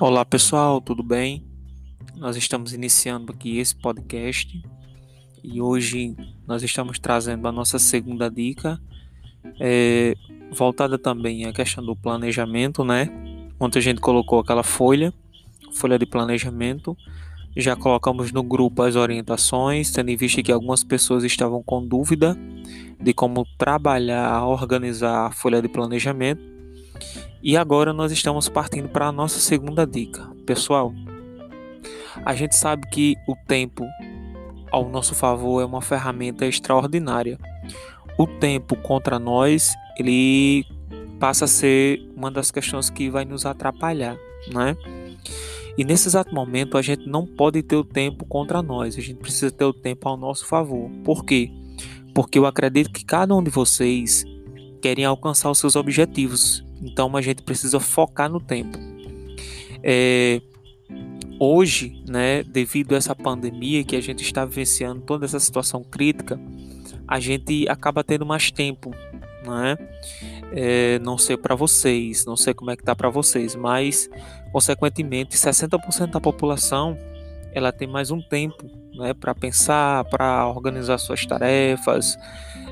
Olá pessoal, tudo bem? Nós estamos iniciando aqui esse podcast e hoje nós estamos trazendo a nossa segunda dica, é, voltada também à questão do planejamento, né? Ontem a gente colocou aquela folha, folha de planejamento, já colocamos no grupo as orientações, tendo em vista que algumas pessoas estavam com dúvida de como trabalhar, organizar a folha de planejamento. E agora nós estamos partindo para a nossa segunda dica. Pessoal, a gente sabe que o tempo ao nosso favor é uma ferramenta extraordinária. O tempo contra nós, ele passa a ser uma das questões que vai nos atrapalhar, né? E nesse exato momento a gente não pode ter o tempo contra nós, a gente precisa ter o tempo ao nosso favor. Por quê? Porque eu acredito que cada um de vocês querem alcançar os seus objetivos então a gente precisa focar no tempo. É, hoje, né, devido a essa pandemia que a gente está vivenciando, toda essa situação crítica, a gente acaba tendo mais tempo, né? É, não sei para vocês, não sei como é que tá para vocês, mas consequentemente 60% da população ela tem mais um tempo, né, para pensar, para organizar suas tarefas,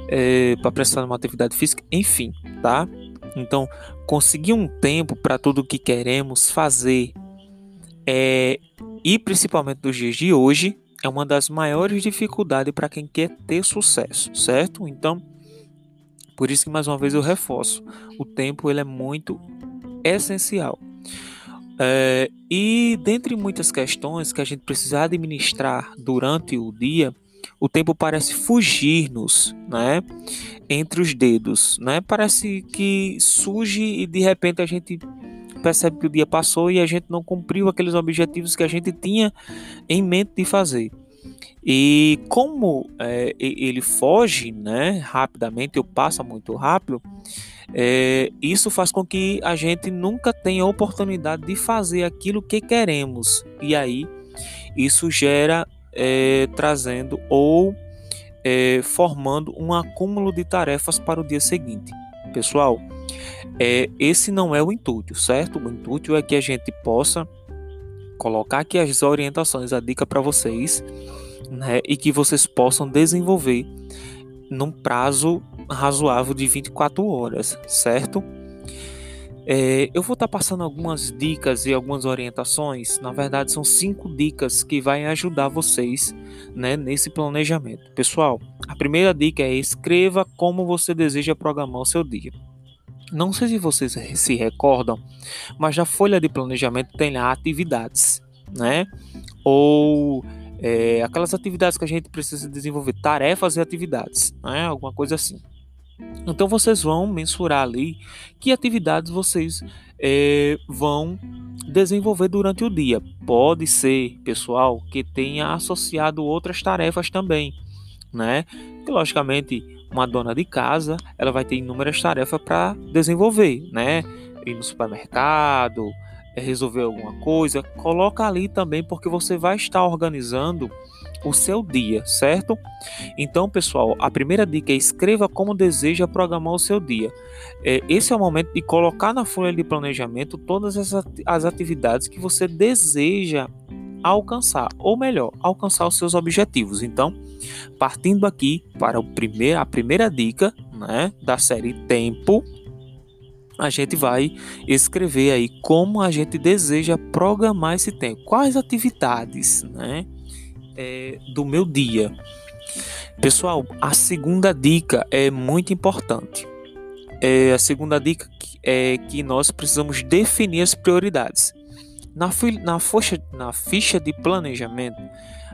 é, para prestar uma atividade física, enfim, tá? Então, conseguir um tempo para tudo o que queremos fazer é, e principalmente nos dias de hoje é uma das maiores dificuldades para quem quer ter sucesso, certo? Então, por isso que mais uma vez eu reforço, o tempo ele é muito essencial. É, e dentre muitas questões que a gente precisa administrar durante o dia, o tempo parece fugir-nos, né? Entre os dedos, né? Parece que surge e de repente a gente percebe que o dia passou e a gente não cumpriu aqueles objetivos que a gente tinha em mente de fazer. E como é, ele foge, né, rapidamente, ou passa muito rápido, é, isso faz com que a gente nunca tenha oportunidade de fazer aquilo que queremos. E aí isso gera é, trazendo ou é, formando um acúmulo de tarefas para o dia seguinte. Pessoal, é, esse não é o intuito, certo? O intuito é que a gente possa colocar aqui as orientações, a dica para vocês, né? E que vocês possam desenvolver num prazo razoável de 24 horas, certo? É, eu vou estar tá passando algumas dicas e algumas orientações. Na verdade, são cinco dicas que vai ajudar vocês né, nesse planejamento. Pessoal, a primeira dica é escreva como você deseja programar o seu dia. Não sei se vocês se recordam, mas na folha de planejamento tem lá atividades, né? Ou é, aquelas atividades que a gente precisa desenvolver, tarefas e atividades, né? Alguma coisa assim. Então vocês vão mensurar ali que atividades vocês é, vão desenvolver durante o dia. Pode ser, pessoal, que tenha associado outras tarefas também, né? Que logicamente uma dona de casa ela vai ter inúmeras tarefas para desenvolver, né? Ir no supermercado, resolver alguma coisa, coloca ali também porque você vai estar organizando o seu dia, certo? Então, pessoal, a primeira dica é escreva como deseja programar o seu dia. É, esse é o momento de colocar na folha de planejamento todas as atividades que você deseja alcançar, ou melhor, alcançar os seus objetivos. Então, partindo aqui para o primeiro, a primeira dica né, da série Tempo, a gente vai escrever aí como a gente deseja programar esse tempo, quais atividades, né? É, do meu dia. Pessoal, a segunda dica é muito importante. É, a segunda dica é que nós precisamos definir as prioridades. Na, na, ficha, na ficha de planejamento,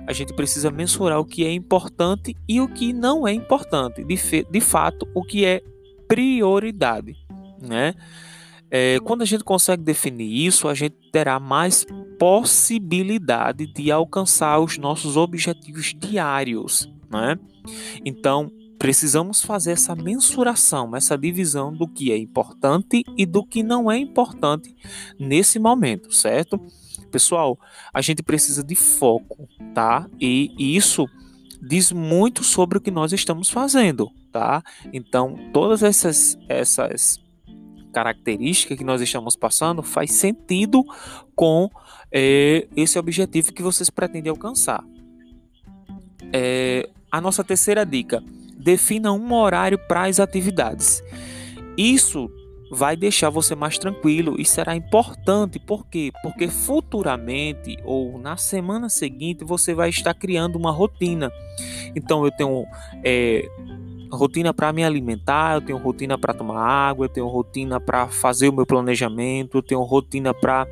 a gente precisa mensurar o que é importante e o que não é importante. De, de fato, o que é prioridade. Né? É, quando a gente consegue definir isso, a gente terá mais possibilidade de alcançar os nossos objetivos diários, né? Então, precisamos fazer essa mensuração, essa divisão do que é importante e do que não é importante nesse momento, certo? Pessoal, a gente precisa de foco, tá? E isso diz muito sobre o que nós estamos fazendo, tá? Então, todas essas essas característica que nós estamos passando faz sentido com é, esse objetivo que vocês pretendem alcançar. É, a nossa terceira dica: defina um horário para as atividades. Isso vai deixar você mais tranquilo e será importante, por quê? Porque futuramente ou na semana seguinte você vai estar criando uma rotina. Então eu tenho é, rotina para me alimentar, eu tenho rotina para tomar água, eu tenho rotina para fazer o meu planejamento, eu tenho rotina para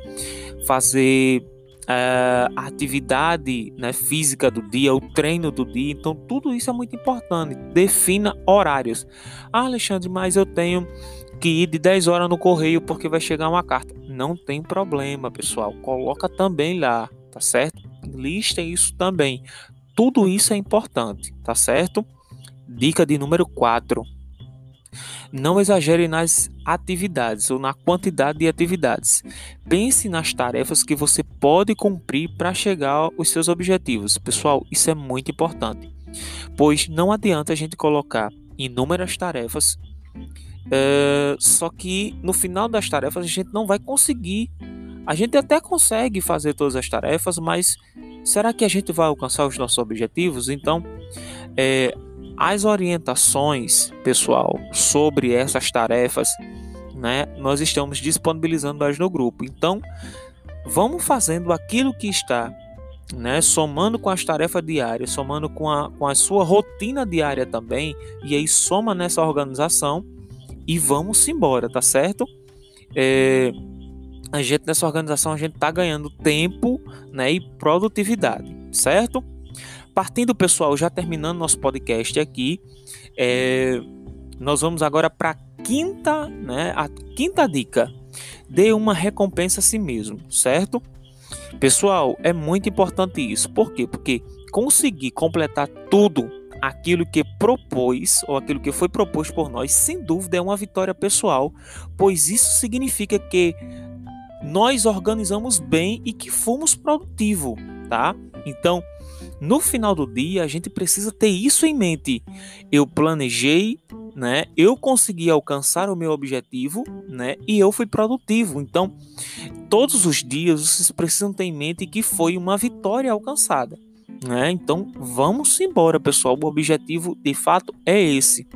fazer uh, a atividade né, física do dia, o treino do dia. Então, tudo isso é muito importante. Defina horários. Ah, Alexandre, mas eu tenho que ir de 10 horas no correio porque vai chegar uma carta. Não tem problema, pessoal. Coloca também lá, tá certo? Lista isso também. Tudo isso é importante, tá certo? Dica de número 4. Não exagere nas atividades ou na quantidade de atividades. Pense nas tarefas que você pode cumprir para chegar aos seus objetivos. Pessoal, isso é muito importante, pois não adianta a gente colocar inúmeras tarefas, é, só que no final das tarefas a gente não vai conseguir. A gente até consegue fazer todas as tarefas, mas será que a gente vai alcançar os nossos objetivos? Então, é, as orientações, pessoal, sobre essas tarefas, né, nós estamos disponibilizando elas no grupo. Então, vamos fazendo aquilo que está, né, somando com as tarefas diárias, somando com a, com a sua rotina diária também, e aí soma nessa organização e vamos embora, tá certo? É, a gente nessa organização a gente está ganhando tempo né, e produtividade, certo? Partindo, pessoal, já terminando nosso podcast aqui, é, nós vamos agora para a quinta, né, a quinta dica. Dê uma recompensa a si mesmo, certo? Pessoal, é muito importante isso. Por quê? Porque conseguir completar tudo aquilo que propôs ou aquilo que foi proposto por nós, sem dúvida é uma vitória pessoal, pois isso significa que nós organizamos bem e que fomos produtivos, tá? Então, no final do dia, a gente precisa ter isso em mente. Eu planejei, né? Eu consegui alcançar o meu objetivo, né? E eu fui produtivo. Então, todos os dias vocês precisam ter em mente que foi uma vitória alcançada, né? Então, vamos embora, pessoal. O objetivo, de fato, é esse.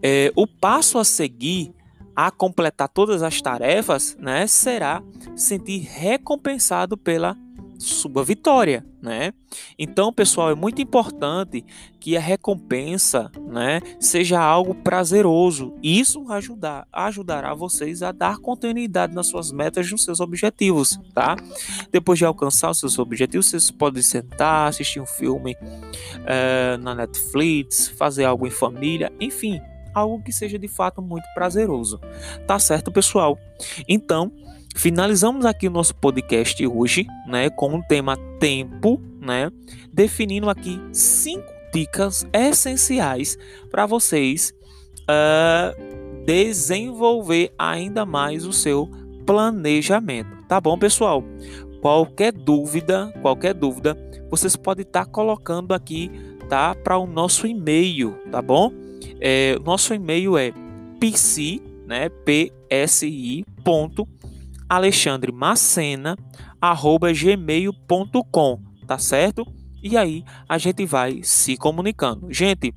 É, o passo a seguir a completar todas as tarefas, né, será sentir recompensado pela sua vitória, né? Então, pessoal, é muito importante que a recompensa, né, seja algo prazeroso. Isso ajudar, ajudará vocês a dar continuidade nas suas metas, nos seus objetivos, tá? Depois de alcançar os seus objetivos, vocês podem sentar, assistir um filme é, na Netflix, fazer algo em família, enfim, algo que seja de fato muito prazeroso. Tá certo, pessoal? Então, Finalizamos aqui o nosso podcast hoje, né, com o tema tempo, né, definindo aqui cinco dicas essenciais para vocês uh, desenvolver ainda mais o seu planejamento, tá bom, pessoal? Qualquer dúvida, qualquer dúvida, vocês podem estar tá colocando aqui, tá, para o nosso e-mail, tá bom? É, nosso e-mail é psi, né, psi ponto alexandremacena@gmail.com, tá certo? E aí a gente vai se comunicando. Gente,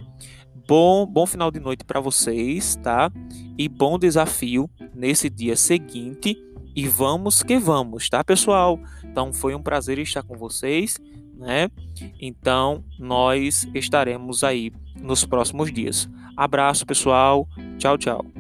bom bom final de noite para vocês, tá? E bom desafio nesse dia seguinte. E vamos que vamos, tá, pessoal? Então foi um prazer estar com vocês, né? Então nós estaremos aí nos próximos dias. Abraço, pessoal. Tchau, tchau.